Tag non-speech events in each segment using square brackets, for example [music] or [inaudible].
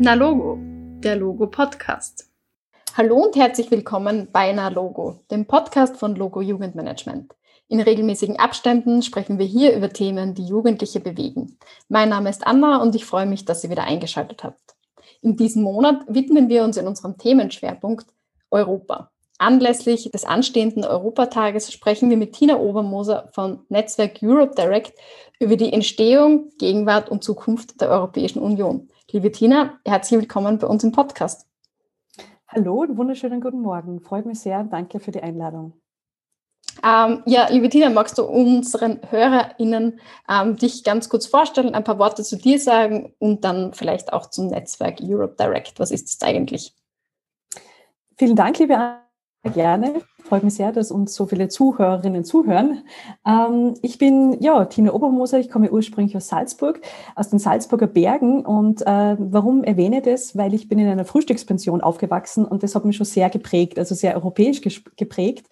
Na Logo, der Logo Podcast. Hallo und herzlich willkommen bei Na Logo, dem Podcast von Logo Jugendmanagement. In regelmäßigen Abständen sprechen wir hier über Themen, die Jugendliche bewegen. Mein Name ist Anna und ich freue mich, dass ihr wieder eingeschaltet habt. In diesem Monat widmen wir uns in unserem Themenschwerpunkt Europa. Anlässlich des anstehenden Europatages sprechen wir mit Tina Obermoser von Netzwerk Europe Direct über die Entstehung, Gegenwart und Zukunft der Europäischen Union. Liebe Tina, herzlich willkommen bei uns im Podcast. Hallo und wunderschönen guten Morgen. Freut mich sehr. Danke für die Einladung. Ähm, ja, liebe Tina, magst du unseren HörerInnen ähm, dich ganz kurz vorstellen, ein paar Worte zu dir sagen und dann vielleicht auch zum Netzwerk Europe Direct. Was ist das eigentlich? Vielen Dank, liebe Anna. Gerne. Freut mich sehr, dass uns so viele Zuhörerinnen zuhören. Ähm, ich bin ja Tina Obermoser. Ich komme ursprünglich aus Salzburg, aus den Salzburger Bergen. Und äh, warum erwähne ich das? Weil ich bin in einer Frühstückspension aufgewachsen und das hat mich schon sehr geprägt, also sehr europäisch geprägt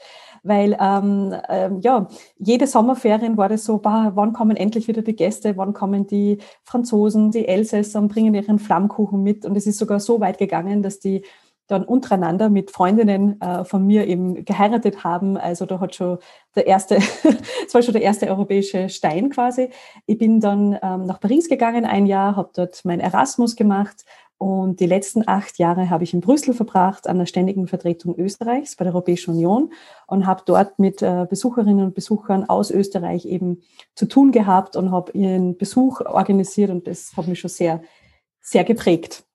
weil ähm, ähm, ja, jede Sommerferien war das so, bah, wann kommen endlich wieder die Gäste, wann kommen die Franzosen, die Elsässer und bringen ihren Flammkuchen mit. Und es ist sogar so weit gegangen, dass die dann untereinander mit Freundinnen äh, von mir eben geheiratet haben. Also da hat schon der erste, [laughs] es war schon der erste europäische Stein quasi. Ich bin dann ähm, nach Paris gegangen ein Jahr, habe dort mein Erasmus gemacht und die letzten acht Jahre habe ich in Brüssel verbracht, an der ständigen Vertretung Österreichs bei der Europäischen Union und habe dort mit äh, Besucherinnen und Besuchern aus Österreich eben zu tun gehabt und habe ihren Besuch organisiert und das hat mich schon sehr, sehr geprägt.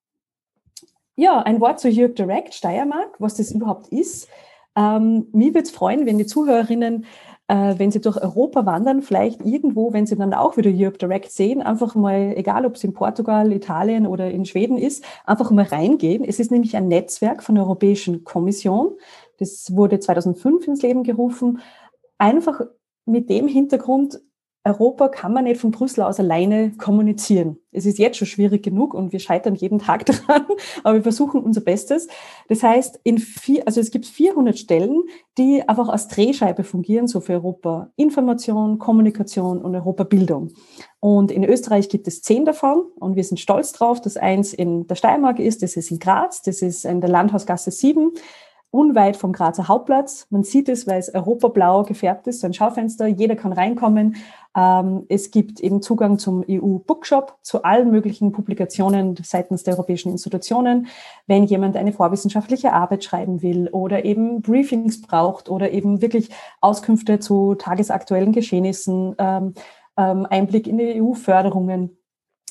Ja, ein Wort zu Europe Direct, Steiermark, was das überhaupt ist. Ähm, mir würde es freuen, wenn die Zuhörerinnen, äh, wenn sie durch Europa wandern, vielleicht irgendwo, wenn sie dann auch wieder Europe Direct sehen, einfach mal, egal ob es in Portugal, Italien oder in Schweden ist, einfach mal reingehen. Es ist nämlich ein Netzwerk von der Europäischen Kommission. Das wurde 2005 ins Leben gerufen. Einfach mit dem Hintergrund, Europa kann man nicht von Brüssel aus alleine kommunizieren. Es ist jetzt schon schwierig genug und wir scheitern jeden Tag [laughs] daran, aber wir versuchen unser Bestes. Das heißt, in vier, also es gibt 400 Stellen, die einfach als Drehscheibe fungieren, so für Europa Information, Kommunikation und Europa Bildung. Und in Österreich gibt es zehn davon und wir sind stolz drauf, dass eins in der Steiermark ist, das ist in Graz, das ist in der Landhausgasse 7 unweit vom Grazer Hauptplatz. Man sieht es, weil es europablau gefärbt ist, so ein Schaufenster. Jeder kann reinkommen. Ähm, es gibt eben Zugang zum EU-Bookshop, zu allen möglichen Publikationen seitens der europäischen Institutionen. Wenn jemand eine vorwissenschaftliche Arbeit schreiben will oder eben Briefings braucht oder eben wirklich Auskünfte zu tagesaktuellen Geschehnissen, ähm, ähm, Einblick in die EU-Förderungen.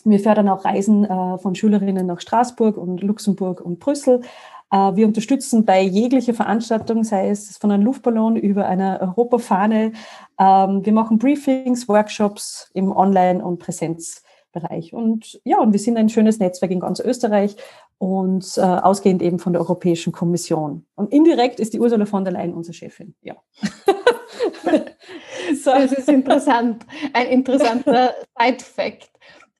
Wir fördern auch Reisen äh, von Schülerinnen nach Straßburg und Luxemburg und Brüssel. Äh, wir unterstützen bei jeglicher Veranstaltung, sei es von einem Luftballon über einer Europafahne. Ähm, wir machen Briefings, Workshops im Online- und Präsenzbereich. Und ja, und wir sind ein schönes Netzwerk in ganz Österreich und äh, ausgehend eben von der Europäischen Kommission. Und indirekt ist die Ursula von der Leyen unsere Chefin. Ja. [laughs] so. Das ist interessant. Ein interessanter [laughs] Side-Fact.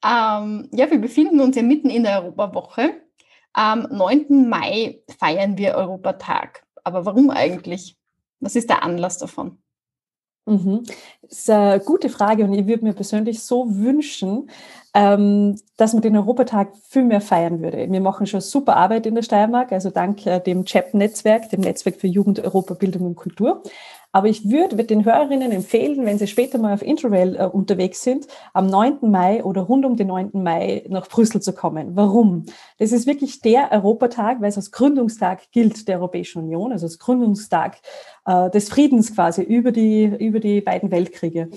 Ähm, ja, wir befinden uns ja mitten in der Europawoche. Am 9. Mai feiern wir Europatag. Aber warum eigentlich? Was ist der Anlass davon? Mhm. Das ist eine gute Frage und ich würde mir persönlich so wünschen, ähm, dass man den Europatag viel mehr feiern würde. Wir machen schon super Arbeit in der Steiermark, also dank äh, dem CHEP-Netzwerk, dem Netzwerk für Jugend, Europa, Bildung und Kultur. Aber ich würde den Hörerinnen empfehlen, wenn sie später mal auf Interrail äh, unterwegs sind, am 9. Mai oder rund um den 9. Mai nach Brüssel zu kommen. Warum? Das ist wirklich der Europatag, weil es als Gründungstag gilt der Europäischen Union, also als Gründungstag äh, des Friedens quasi über die, über die beiden Weltkriege.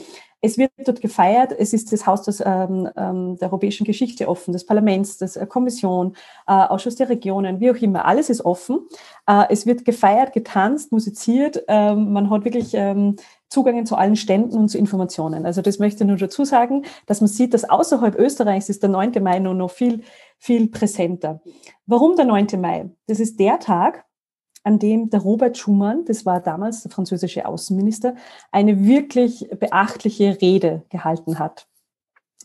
Es wird dort gefeiert. Es ist das Haus des, ähm, ähm, der europäischen Geschichte offen, des Parlaments, des äh, Kommission, äh, Ausschuss der Regionen, wie auch immer. Alles ist offen. Äh, es wird gefeiert, getanzt, musiziert. Ähm, man hat wirklich ähm, Zugang zu allen Ständen und zu Informationen. Also das möchte ich nur dazu sagen, dass man sieht, dass außerhalb Österreichs ist der 9. Mai nur noch viel, viel präsenter. Warum der 9. Mai? Das ist der Tag, an dem der Robert Schumann, das war damals der französische Außenminister, eine wirklich beachtliche Rede gehalten hat.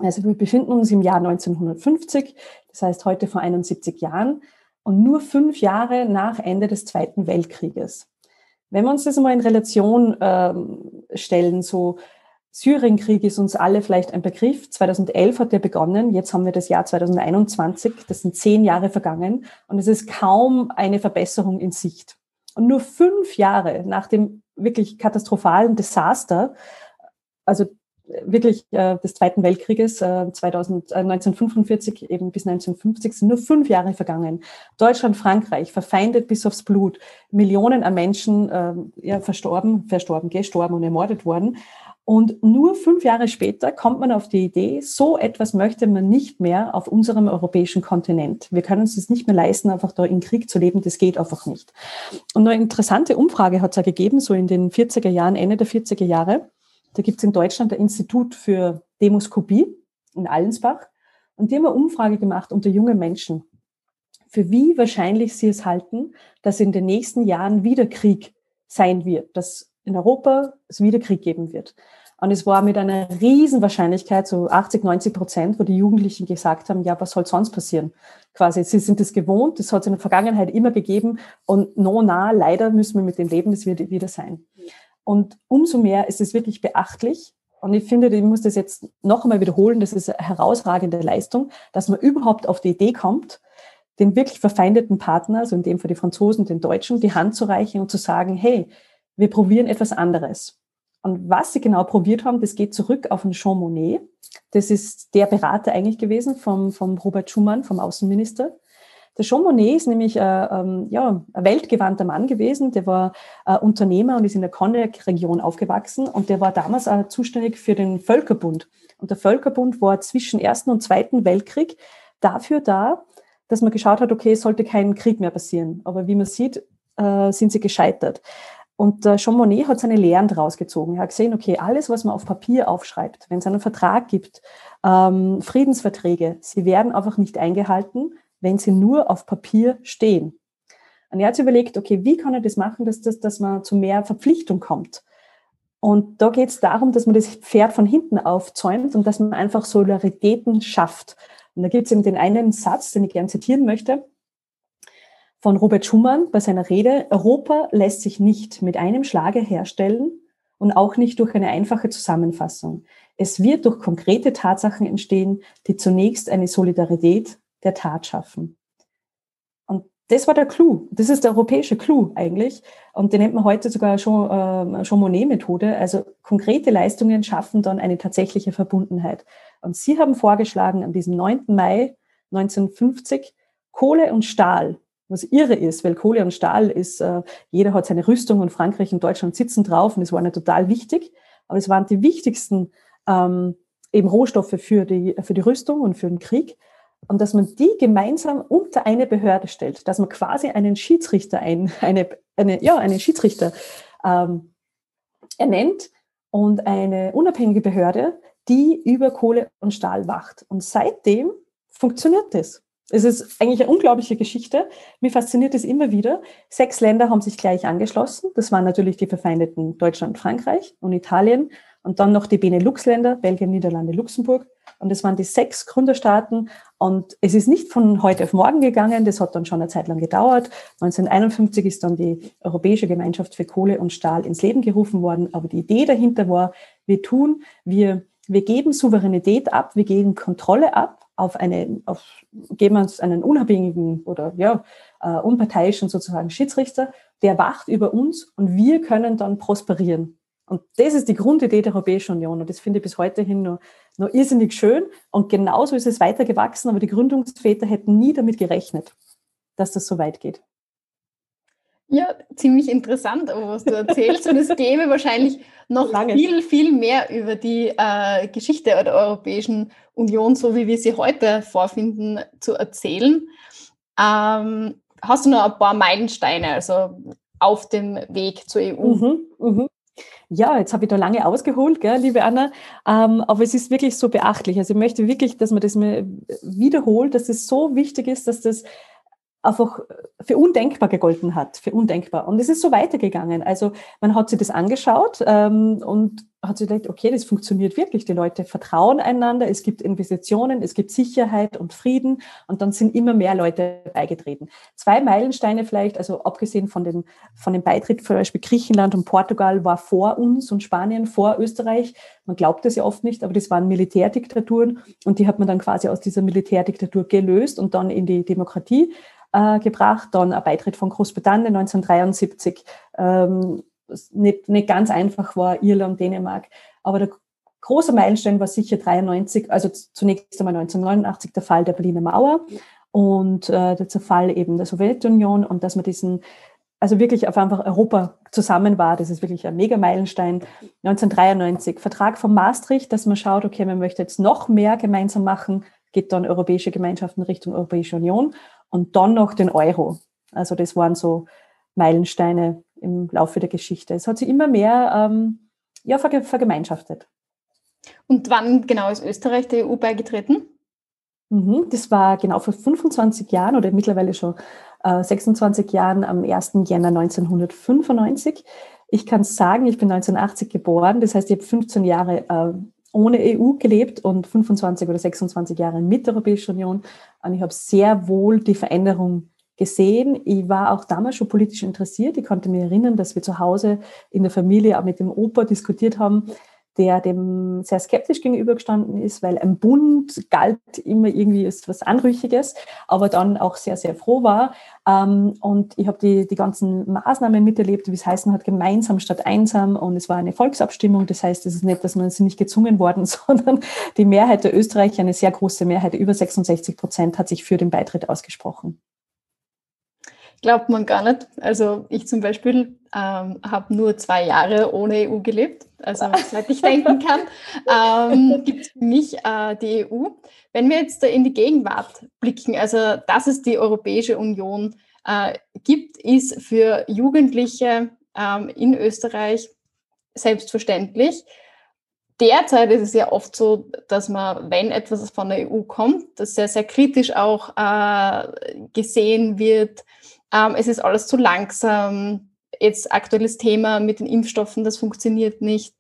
Also wir befinden uns im Jahr 1950, das heißt heute vor 71 Jahren und nur fünf Jahre nach Ende des Zweiten Weltkrieges. Wenn wir uns das mal in Relation ähm, stellen, so Syrienkrieg ist uns alle vielleicht ein Begriff. 2011 hat der begonnen. Jetzt haben wir das Jahr 2021. Das sind zehn Jahre vergangen. Und es ist kaum eine Verbesserung in Sicht. Und nur fünf Jahre nach dem wirklich katastrophalen Desaster, also wirklich äh, des Zweiten Weltkrieges äh, 2000, äh, 1945 eben bis 1950 sind nur fünf Jahre vergangen. Deutschland, Frankreich verfeindet bis aufs Blut, Millionen an Menschen äh, ja, verstorben, verstorben, gestorben und ermordet worden. Und nur fünf Jahre später kommt man auf die Idee, so etwas möchte man nicht mehr auf unserem europäischen Kontinent. Wir können uns das nicht mehr leisten, einfach da in Krieg zu leben. Das geht einfach nicht. Und eine interessante Umfrage hat es ja gegeben, so in den 40er Jahren, Ende der 40er Jahre. Da gibt es in Deutschland ein Institut für Demoskopie in Allensbach. Und die haben eine Umfrage gemacht unter jungen Menschen, für wie wahrscheinlich sie es halten, dass in den nächsten Jahren wieder Krieg sein wird, dass in Europa es wieder Krieg geben wird. Und es war mit einer riesen Wahrscheinlichkeit, so 80, 90 Prozent, wo die Jugendlichen gesagt haben, ja, was soll sonst passieren? Quasi, sie sind es gewohnt, das hat es in der Vergangenheit immer gegeben und no, na, leider müssen wir mit dem leben, das wird wieder sein. Und umso mehr ist es wirklich beachtlich. Und ich finde, ich muss das jetzt noch einmal wiederholen, das ist eine herausragende Leistung, dass man überhaupt auf die Idee kommt, den wirklich verfeindeten Partner, also in dem Fall die Franzosen, den Deutschen, die Hand zu reichen und zu sagen, hey, wir probieren etwas anderes. Und was sie genau probiert haben, das geht zurück auf den Jean Monnet. Das ist der Berater eigentlich gewesen vom, vom Robert Schumann, vom Außenminister. Der Jean Monnet ist nämlich äh, ähm, ja, ein weltgewandter Mann gewesen. Der war äh, Unternehmer und ist in der Cognac-Region aufgewachsen. Und der war damals äh, zuständig für den Völkerbund. Und der Völkerbund war zwischen Ersten und Zweiten Weltkrieg dafür da, dass man geschaut hat, okay, es sollte kein Krieg mehr passieren. Aber wie man sieht, äh, sind sie gescheitert. Und äh, Jean Monnet hat seine Lehren daraus gezogen. Er hat gesehen, okay, alles, was man auf Papier aufschreibt, wenn es einen Vertrag gibt, ähm, Friedensverträge, sie werden einfach nicht eingehalten, wenn sie nur auf Papier stehen. Und er hat sich überlegt, okay, wie kann er das machen, dass, das, dass man zu mehr Verpflichtung kommt? Und da geht es darum, dass man das Pferd von hinten aufzäumt und dass man einfach Solidaritäten schafft. Und da gibt es eben den einen Satz, den ich gerne zitieren möchte von Robert Schumann bei seiner Rede, Europa lässt sich nicht mit einem Schlage herstellen und auch nicht durch eine einfache Zusammenfassung. Es wird durch konkrete Tatsachen entstehen, die zunächst eine Solidarität der Tat schaffen. Und das war der Clou. Das ist der europäische Clou eigentlich. Und den nennt man heute sogar schon, äh, Monet-Methode. Also konkrete Leistungen schaffen dann eine tatsächliche Verbundenheit. Und Sie haben vorgeschlagen, an diesem 9. Mai 1950 Kohle und Stahl was irre ist, weil Kohle und Stahl ist, äh, jeder hat seine Rüstung und Frankreich und Deutschland sitzen drauf und es war nicht total wichtig, aber es waren die wichtigsten ähm, eben Rohstoffe für die, für die Rüstung und für den Krieg. Und dass man die gemeinsam unter eine Behörde stellt, dass man quasi einen Schiedsrichter, ein, eine, eine, ja, einen Schiedsrichter ähm, ernennt und eine unabhängige Behörde, die über Kohle und Stahl wacht. Und seitdem funktioniert das. Es ist eigentlich eine unglaubliche Geschichte. Mir fasziniert es immer wieder. Sechs Länder haben sich gleich angeschlossen. Das waren natürlich die verfeindeten Deutschland, Frankreich und Italien. Und dann noch die Benelux-Länder, Belgien, Niederlande, Luxemburg. Und das waren die sechs Gründerstaaten. Und es ist nicht von heute auf morgen gegangen. Das hat dann schon eine Zeit lang gedauert. 1951 ist dann die Europäische Gemeinschaft für Kohle und Stahl ins Leben gerufen worden. Aber die Idee dahinter war, wir tun, wir, wir geben Souveränität ab, wir geben Kontrolle ab auf eine, auf, geben uns einen unabhängigen oder ja, äh, unparteiischen sozusagen Schiedsrichter, der wacht über uns und wir können dann prosperieren. Und das ist die Grundidee der Europäischen Union. Und das finde ich bis heute hin nur, nur irrsinnig schön. Und genauso ist es weitergewachsen, aber die Gründungsväter hätten nie damit gerechnet, dass das so weit geht. Ja, ziemlich interessant, was du erzählst. Und es gäbe wahrscheinlich noch Lange. viel, viel mehr über die äh, Geschichte der Europäischen Union, so wie wir sie heute vorfinden, zu erzählen. Ähm, hast du noch ein paar Meilensteine, also auf dem Weg zur EU? Mhm, mhm. Ja, jetzt habe ich da lange ausgeholt, gell, liebe Anna, ähm, aber es ist wirklich so beachtlich. Also ich möchte wirklich, dass man das mir wiederholt, dass es so wichtig ist, dass das einfach für undenkbar gegolten hat, für undenkbar. Und es ist so weitergegangen. Also man hat sich das angeschaut ähm, und hat sich gedacht, okay, das funktioniert wirklich. Die Leute vertrauen einander, es gibt Investitionen, es gibt Sicherheit und Frieden und dann sind immer mehr Leute beigetreten. Zwei Meilensteine vielleicht, also abgesehen von, den, von dem Beitritt, zum Beispiel Griechenland und Portugal war vor uns und Spanien, vor Österreich. Man glaubt das ja oft nicht, aber das waren Militärdiktaturen und die hat man dann quasi aus dieser Militärdiktatur gelöst und dann in die Demokratie äh, gebracht. Dann ein Beitritt von Großbritannien 1973. Ähm, nicht, nicht ganz einfach war, Irland, Dänemark. Aber der große Meilenstein war sicher 93, also zunächst einmal 1989 der Fall der Berliner Mauer und äh, der Zerfall eben der Sowjetunion und dass man diesen, also wirklich auf einfach Europa zusammen war, das ist wirklich ein Mega-Meilenstein. 1993 Vertrag von Maastricht, dass man schaut, okay, man möchte jetzt noch mehr gemeinsam machen, geht dann Europäische Gemeinschaften Richtung Europäische Union und dann noch den Euro. Also das waren so Meilensteine im Laufe der Geschichte. Es hat sich immer mehr ähm, ja, verge vergemeinschaftet. Und wann genau ist Österreich der EU beigetreten? Mhm, das war genau vor 25 Jahren oder mittlerweile schon äh, 26 Jahren am 1. Jänner 1995. Ich kann sagen, ich bin 1980 geboren, das heißt, ich habe 15 Jahre äh, ohne EU gelebt und 25 oder 26 Jahre mit der Europäischen Union. Und ich habe sehr wohl die Veränderung gesehen. Ich war auch damals schon politisch interessiert. Ich konnte mich erinnern, dass wir zu Hause in der Familie auch mit dem Opa diskutiert haben, der dem sehr skeptisch gegenübergestanden ist, weil ein Bund galt immer irgendwie als was Anrüchiges, aber dann auch sehr, sehr froh war. Ähm, und ich habe die, die ganzen Maßnahmen miterlebt, wie es heißen hat, gemeinsam statt einsam. Und es war eine Volksabstimmung. Das heißt, es ist nicht, dass man sie nicht gezwungen worden, [laughs] sondern die Mehrheit der Österreicher, eine sehr große Mehrheit, über 66 Prozent, hat sich für den Beitritt ausgesprochen. Glaubt man gar nicht. Also ich zum Beispiel ähm, habe nur zwei Jahre ohne EU gelebt, also seit [laughs] ich denken kann, ähm, gibt es für mich äh, die EU. Wenn wir jetzt in die Gegenwart blicken, also dass es die Europäische Union äh, gibt, ist für Jugendliche ähm, in Österreich selbstverständlich. Derzeit ist es ja oft so, dass man, wenn etwas von der EU kommt, das sehr, sehr kritisch auch äh, gesehen wird, ähm, es ist alles zu langsam. Jetzt aktuelles Thema mit den Impfstoffen, das funktioniert nicht.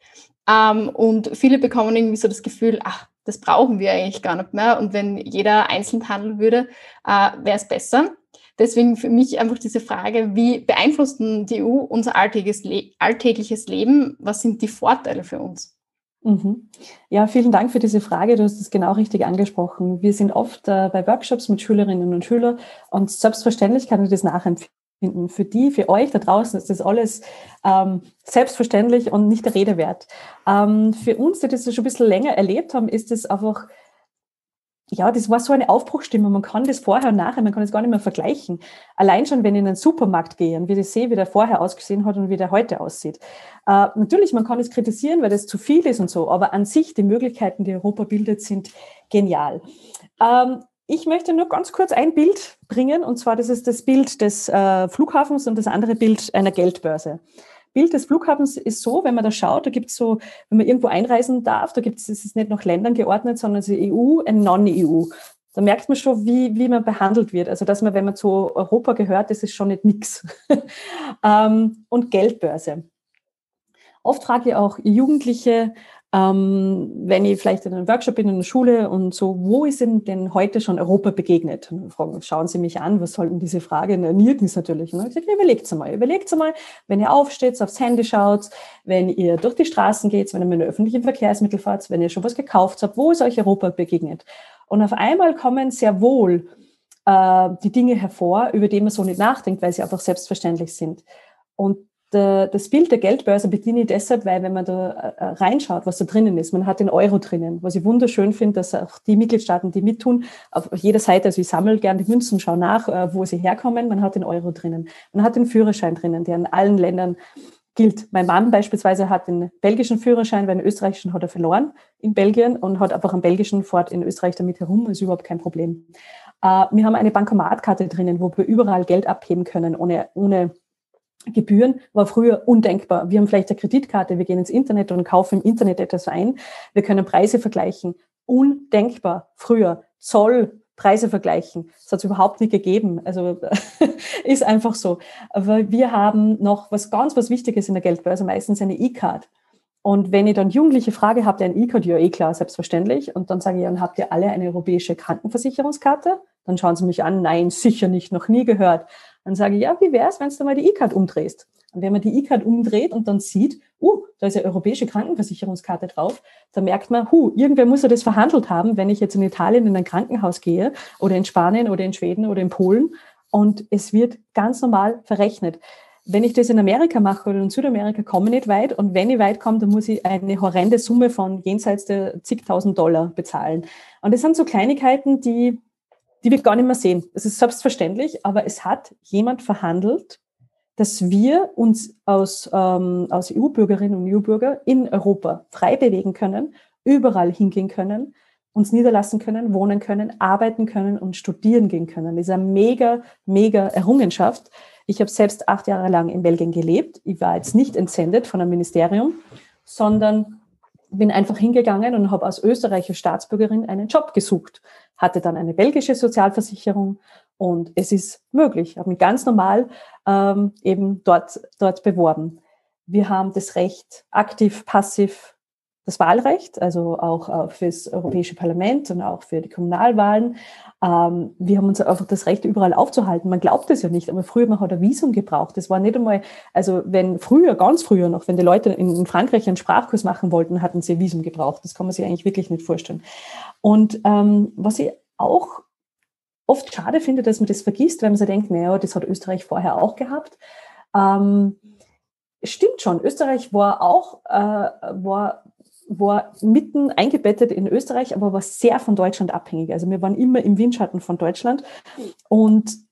Ähm, und viele bekommen irgendwie so das Gefühl, ach, das brauchen wir eigentlich gar nicht mehr. Und wenn jeder einzeln handeln würde, äh, wäre es besser. Deswegen für mich einfach diese Frage, wie beeinflusst die EU unser alltägliches, Le alltägliches Leben? Was sind die Vorteile für uns? Mhm. Ja, vielen Dank für diese Frage. Du hast es genau richtig angesprochen. Wir sind oft äh, bei Workshops mit Schülerinnen und Schülern und selbstverständlich kann ich das nachempfinden. Für die, für euch da draußen ist das alles ähm, selbstverständlich und nicht der Rede wert. Ähm, für uns, die das schon ein bisschen länger erlebt haben, ist es einfach ja, das war so eine Aufbruchstimmung. Man kann das vorher und nachher, man kann das gar nicht mehr vergleichen. Allein schon, wenn ich in einen Supermarkt gehe und wie ich sehe, wie der vorher ausgesehen hat und wie der heute aussieht. Äh, natürlich, man kann es kritisieren, weil das zu viel ist und so, aber an sich die Möglichkeiten, die Europa bildet, sind genial. Ähm, ich möchte nur ganz kurz ein Bild bringen, und zwar das ist das Bild des äh, Flughafens und das andere Bild einer Geldbörse. Bild des Flughafens ist so, wenn man da schaut, da gibt es so, wenn man irgendwo einreisen darf, da gibt es, es nicht nach Ländern geordnet, sondern es ist EU, ein Non-EU. Da merkt man schon, wie, wie man behandelt wird. Also, dass man, wenn man zu Europa gehört, das ist schon nicht nix. [laughs] ähm, und Geldbörse. Oft frage ich auch Jugendliche, ähm, wenn ich vielleicht in einem Workshop bin in der Schule und so, wo ist Ihnen denn heute schon Europa begegnet? Fragen, schauen Sie mich an, was soll denn diese Frage? Na, nirgends natürlich. Habe ich gesagt, überlegt mal, überlegt mal, wenn ihr aufsteht, aufs Handy schaut, wenn ihr durch die Straßen geht, wenn ihr mit einem öffentlichen Verkehrsmittel fahrt, wenn ihr schon was gekauft habt, wo ist euch Europa begegnet? Und auf einmal kommen sehr wohl äh, die Dinge hervor, über die man so nicht nachdenkt, weil sie einfach selbstverständlich sind. Und das Bild der Geldbörse bediene ich deshalb, weil wenn man da äh, reinschaut, was da drinnen ist, man hat den Euro drinnen, was ich wunderschön finde, dass auch die Mitgliedstaaten, die mittun, auf jeder Seite, also ich sammle gerne die Münzen, schaue nach, äh, wo sie herkommen, man hat den Euro drinnen. Man hat den Führerschein drinnen, der in allen Ländern gilt. Mein Mann beispielsweise hat den belgischen Führerschein, weil den österreichischen hat er verloren in Belgien und hat einfach einen belgischen fort in Österreich damit herum, ist überhaupt kein Problem. Äh, wir haben eine Bankomatkarte drinnen, wo wir überall Geld abheben können, ohne, ohne Gebühren war früher undenkbar. Wir haben vielleicht eine Kreditkarte, wir gehen ins Internet und kaufen im Internet etwas ein. Wir können Preise vergleichen. Undenkbar früher. Zoll, Preise vergleichen. Das hat es überhaupt nicht gegeben. Also [laughs] ist einfach so. Aber wir haben noch was ganz was Wichtiges in der Geldbörse, meistens eine E-Card. Und wenn ich dann Jugendliche frage, habt ihr ein E-Card? Ja, eh klar, selbstverständlich. Und dann sage ich, dann habt ihr alle eine europäische Krankenversicherungskarte? Dann schauen sie mich an, nein, sicher nicht, noch nie gehört. Dann sage ich, ja, wie wäre es, wenn du mal die E-Card umdrehst? Und wenn man die E-Card umdreht und dann sieht, uh, da ist eine europäische Krankenversicherungskarte drauf, dann merkt man, hu, irgendwer muss ja das verhandelt haben, wenn ich jetzt in Italien in ein Krankenhaus gehe oder in Spanien oder in Schweden oder in Polen und es wird ganz normal verrechnet. Wenn ich das in Amerika mache oder in Südamerika, komme ich nicht weit. Und wenn ich weit komme, dann muss ich eine horrende Summe von jenseits der zigtausend Dollar bezahlen. Und das sind so Kleinigkeiten, die, die wir gar nicht mehr sehen. Das ist selbstverständlich, aber es hat jemand verhandelt, dass wir uns aus, ähm, aus EU-Bürgerinnen und EU-Bürger in Europa frei bewegen können, überall hingehen können, uns niederlassen können, wohnen können, arbeiten können und studieren gehen können. Das ist eine mega, mega Errungenschaft. Ich habe selbst acht Jahre lang in Belgien gelebt. Ich war jetzt nicht entsendet von einem Ministerium, sondern bin einfach hingegangen und habe als österreichische Staatsbürgerin einen Job gesucht, hatte dann eine belgische Sozialversicherung und es ist möglich. Ich habe mich ganz normal ähm, eben dort, dort beworben. Wir haben das Recht aktiv, passiv, das Wahlrecht, also auch äh, für das Europäische Parlament und auch für die Kommunalwahlen. Ähm, wir haben uns einfach das Recht, überall aufzuhalten. Man glaubt es ja nicht, aber früher man hat ein Visum gebraucht. Das war nicht einmal, also wenn früher, ganz früher noch, wenn die Leute in, Frankreich einen Sprachkurs machen wollten, hatten sie ein Visum gebraucht. Das kann man sich eigentlich wirklich nicht vorstellen. Und ähm, was ich auch oft schade finde, dass man das vergisst, weil man sich denkt, naja, das hat Österreich vorher auch gehabt. Ähm, stimmt schon, Österreich war auch, äh, war, war mitten eingebettet in Österreich, aber war sehr von Deutschland abhängig. Also wir waren immer im Windschatten von Deutschland und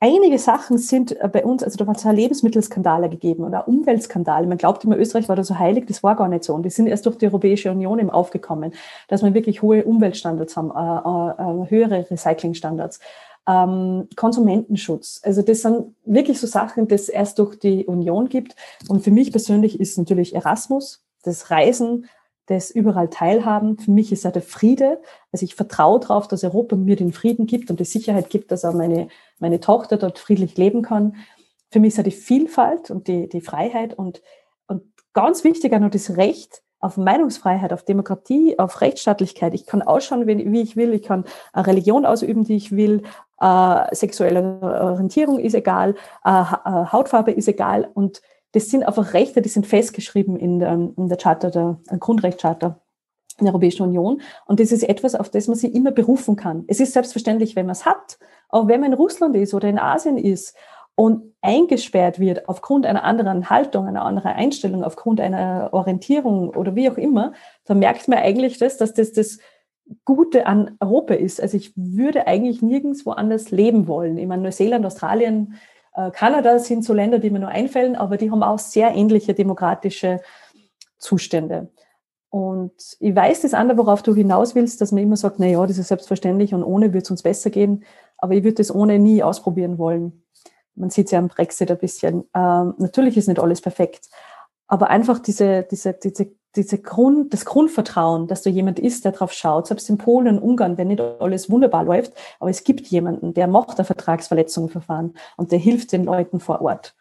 einige Sachen sind äh, bei uns, also da hat es Lebensmittelskandale gegeben oder Umweltskandale. Man glaubt immer, Österreich war da so heilig, das war gar nicht so. Und die sind erst durch die Europäische Union eben aufgekommen, dass wir wirklich hohe Umweltstandards haben, äh, äh, höhere Recyclingstandards. Ähm, Konsumentenschutz. Also das sind wirklich so Sachen, die es erst durch die Union gibt. Und für mich persönlich ist natürlich Erasmus, das Reisen, das überall teilhaben. Für mich ist ja der Friede. Also ich vertraue darauf, dass Europa mir den Frieden gibt und die Sicherheit gibt, dass auch meine, meine Tochter dort friedlich leben kann. Für mich ist ja die Vielfalt und die, die Freiheit und, und ganz wichtig auch noch das Recht auf Meinungsfreiheit, auf Demokratie, auf Rechtsstaatlichkeit. Ich kann ausschauen, wie, wie ich will. Ich kann eine Religion ausüben, die ich will. Äh, sexuelle Orientierung ist egal. Äh, Hautfarbe ist egal. Und das sind einfach Rechte, die sind festgeschrieben in der, in der Charta, der Grundrechtscharta der Europäischen Union. Und das ist etwas, auf das man sich immer berufen kann. Es ist selbstverständlich, wenn man es hat, auch wenn man in Russland ist oder in Asien ist und eingesperrt wird aufgrund einer anderen Haltung, einer anderen Einstellung, aufgrund einer Orientierung oder wie auch immer, dann merkt man eigentlich das, dass das das Gute an Europa ist. Also ich würde eigentlich nirgends woanders leben wollen. Ich meine, Neuseeland, Australien, äh, Kanada sind so Länder, die mir nur einfällen, aber die haben auch sehr ähnliche demokratische Zustände. Und ich weiß das andere, worauf du hinaus willst, dass man immer sagt, na ja, das ist selbstverständlich und ohne wird es uns besser gehen. Aber ich würde das ohne nie ausprobieren wollen. Man sieht es ja am Brexit ein bisschen. Ähm, natürlich ist nicht alles perfekt. Aber einfach diese, diese, diese diese Grund, das Grundvertrauen, dass da jemand ist, der drauf schaut, selbst in Polen und Ungarn, wenn nicht alles wunderbar läuft, aber es gibt jemanden, der macht ein Vertragsverletzungsverfahren und der hilft den Leuten vor Ort.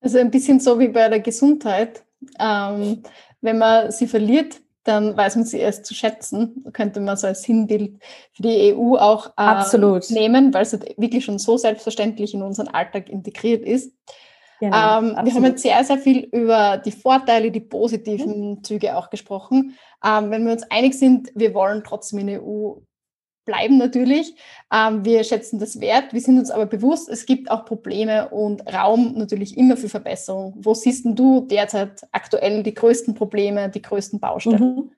Also ein bisschen so wie bei der Gesundheit. Ähm, wenn man sie verliert, dann weiß man sie erst zu schätzen. Könnte man so als Sinnbild für die EU auch ähm, Absolut. nehmen, weil es halt wirklich schon so selbstverständlich in unseren Alltag integriert ist. Genau, ähm, wir haben jetzt sehr, sehr viel über die Vorteile, die positiven mhm. Züge auch gesprochen. Ähm, wenn wir uns einig sind, wir wollen trotzdem in der EU bleiben natürlich. Ähm, wir schätzen das wert. Wir sind uns aber bewusst, es gibt auch Probleme und Raum natürlich immer für Verbesserung. Wo siehst du derzeit aktuell die größten Probleme, die größten Baustellen? Mhm.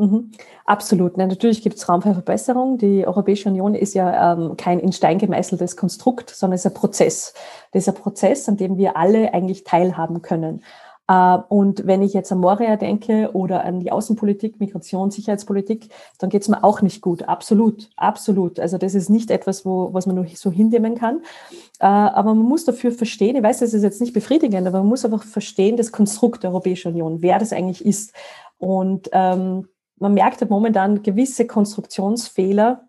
Mhm. Absolut. Na, natürlich gibt es Raum für Verbesserung. Die Europäische Union ist ja ähm, kein in Stein gemeißeltes Konstrukt, sondern es ist ein Prozess. Das ist ein Prozess, an dem wir alle eigentlich teilhaben können. Äh, und wenn ich jetzt an Moria denke oder an die Außenpolitik, Migration, Sicherheitspolitik, dann geht es mir auch nicht gut. Absolut, absolut. Also das ist nicht etwas, wo, was man nur so hinnehmen kann. Äh, aber man muss dafür verstehen, ich weiß, das ist jetzt nicht befriedigend, aber man muss einfach verstehen, das Konstrukt der Europäischen Union, wer das eigentlich ist. Und ähm, man merkt halt momentan gewisse Konstruktionsfehler,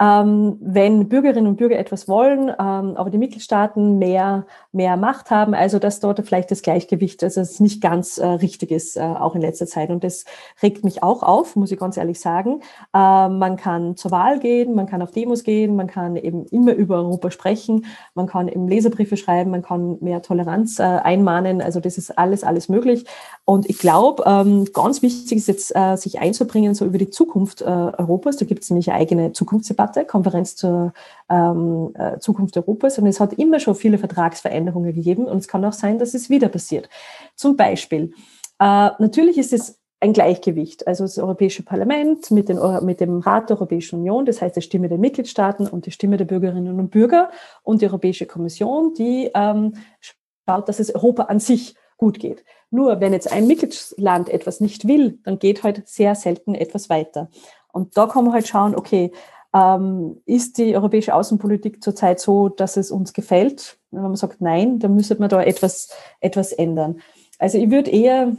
ähm, wenn Bürgerinnen und Bürger etwas wollen, ähm, aber die Mitgliedstaaten mehr, mehr Macht haben, also dass dort vielleicht das Gleichgewicht, also es nicht ganz äh, richtig ist, äh, auch in letzter Zeit. Und das regt mich auch auf, muss ich ganz ehrlich sagen. Äh, man kann zur Wahl gehen, man kann auf Demos gehen, man kann eben immer über Europa sprechen, man kann eben Leserbriefe schreiben, man kann mehr Toleranz äh, einmahnen, also das ist alles, alles möglich. Und ich glaube, ähm, ganz wichtig ist jetzt, äh, sich einzubringen so über die Zukunft äh, Europas. Da gibt es nämlich eine eigene Zukunftsdebatte Debatte, Konferenz zur ähm, äh, Zukunft Europas. Und es hat immer schon viele Vertragsveränderungen gegeben. Und es kann auch sein, dass es wieder passiert. Zum Beispiel, äh, natürlich ist es ein Gleichgewicht. Also das Europäische Parlament mit, den, mit dem Rat der Europäischen Union, das heißt die Stimme der Mitgliedstaaten und die Stimme der Bürgerinnen und Bürger und die Europäische Kommission, die ähm, schaut, dass es Europa an sich gut geht. Nur wenn jetzt ein Mitgliedsland etwas nicht will, dann geht halt sehr selten etwas weiter. Und da kann man halt schauen, okay, ähm, ist die europäische Außenpolitik zurzeit so, dass es uns gefällt? Wenn man sagt nein, dann müsste man da etwas, etwas ändern. Also ich würde eher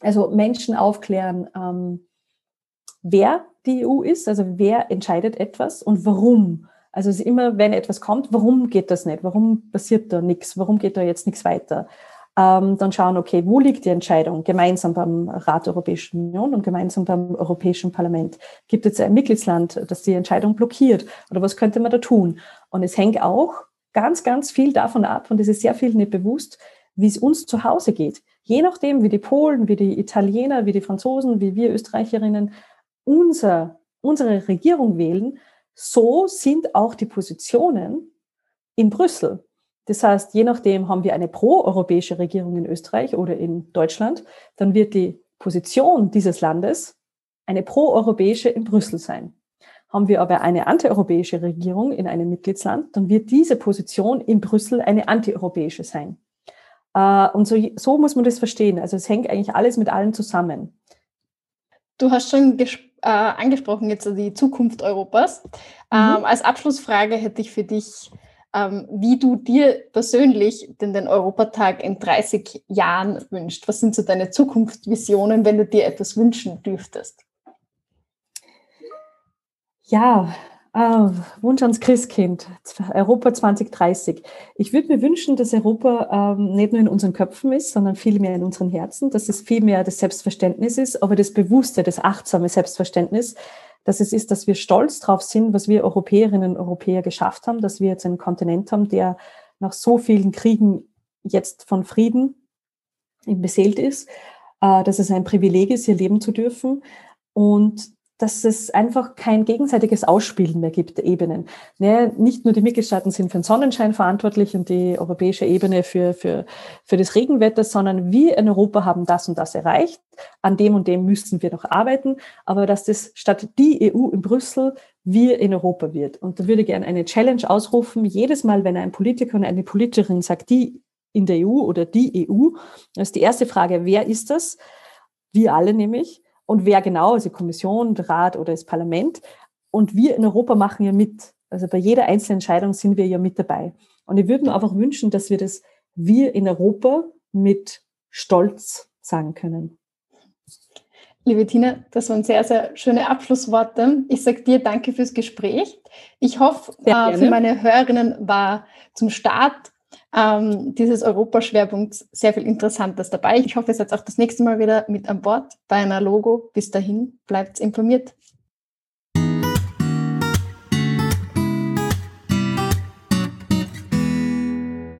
also Menschen aufklären, ähm, wer die EU ist, also wer entscheidet etwas und warum. Also immer, wenn etwas kommt, warum geht das nicht? Warum passiert da nichts? Warum geht da jetzt nichts weiter? Ähm, dann schauen, okay, wo liegt die Entscheidung gemeinsam beim Rat der Europäischen Union und gemeinsam beim Europäischen Parlament? Gibt es ein Mitgliedsland, das die Entscheidung blockiert? Oder was könnte man da tun? Und es hängt auch ganz, ganz viel davon ab, und es ist sehr viel nicht bewusst, wie es uns zu Hause geht. Je nachdem, wie die Polen, wie die Italiener, wie die Franzosen, wie wir Österreicherinnen unser, unsere Regierung wählen, so sind auch die Positionen in Brüssel. Das heißt, je nachdem haben wir eine pro-europäische Regierung in Österreich oder in Deutschland, dann wird die Position dieses Landes eine pro-europäische in Brüssel sein. Haben wir aber eine antieuropäische Regierung in einem Mitgliedsland, dann wird diese Position in Brüssel eine antieuropäische sein. Äh, und so, so muss man das verstehen. Also es hängt eigentlich alles mit allem zusammen. Du hast schon äh, angesprochen jetzt die Zukunft Europas. Mhm. Ähm, als Abschlussfrage hätte ich für dich wie du dir persönlich den, den Europatag in 30 Jahren wünschst. Was sind so deine Zukunftsvisionen, wenn du dir etwas wünschen dürftest? Ja, äh, Wunsch ans Christkind, Europa 2030. Ich würde mir wünschen, dass Europa ähm, nicht nur in unseren Köpfen ist, sondern viel mehr in unseren Herzen, dass es viel mehr das Selbstverständnis ist, aber das bewusste, das achtsame Selbstverständnis, dass es ist, dass wir stolz drauf sind, was wir Europäerinnen und Europäer geschafft haben, dass wir jetzt einen Kontinent haben, der nach so vielen Kriegen jetzt von Frieden beseelt ist, äh, dass es ein Privileg ist, hier leben zu dürfen. Und dass es einfach kein gegenseitiges Ausspielen mehr gibt der Ebenen. Ne, nicht nur die Mitgliedstaaten sind für den Sonnenschein verantwortlich und die europäische Ebene für, für, für das Regenwetter, sondern wir in Europa haben das und das erreicht. An dem und dem müssten wir noch arbeiten. Aber dass das statt die EU in Brüssel wir in Europa wird. Und da würde ich gerne eine Challenge ausrufen. Jedes Mal, wenn ein Politiker und eine Politikerin sagt, die in der EU oder die EU, ist die erste Frage, wer ist das? Wir alle nämlich und wer genau, also Kommission, Rat oder das Parlament. Und wir in Europa machen ja mit. Also bei jeder einzelnen Entscheidung sind wir ja mit dabei. Und ich würde mir einfach wünschen, dass wir das wir in Europa mit Stolz sagen können. Liebe Tina, das waren sehr, sehr schöne Abschlussworte. Ich sage dir danke fürs Gespräch. Ich hoffe, äh, für meine Hörerinnen war zum Start ähm, dieses Europaschwerpunkts sehr viel Interessantes dabei. Ich hoffe, ihr seid auch das nächste Mal wieder mit an Bord bei einer Logo. Bis dahin, bleibt informiert.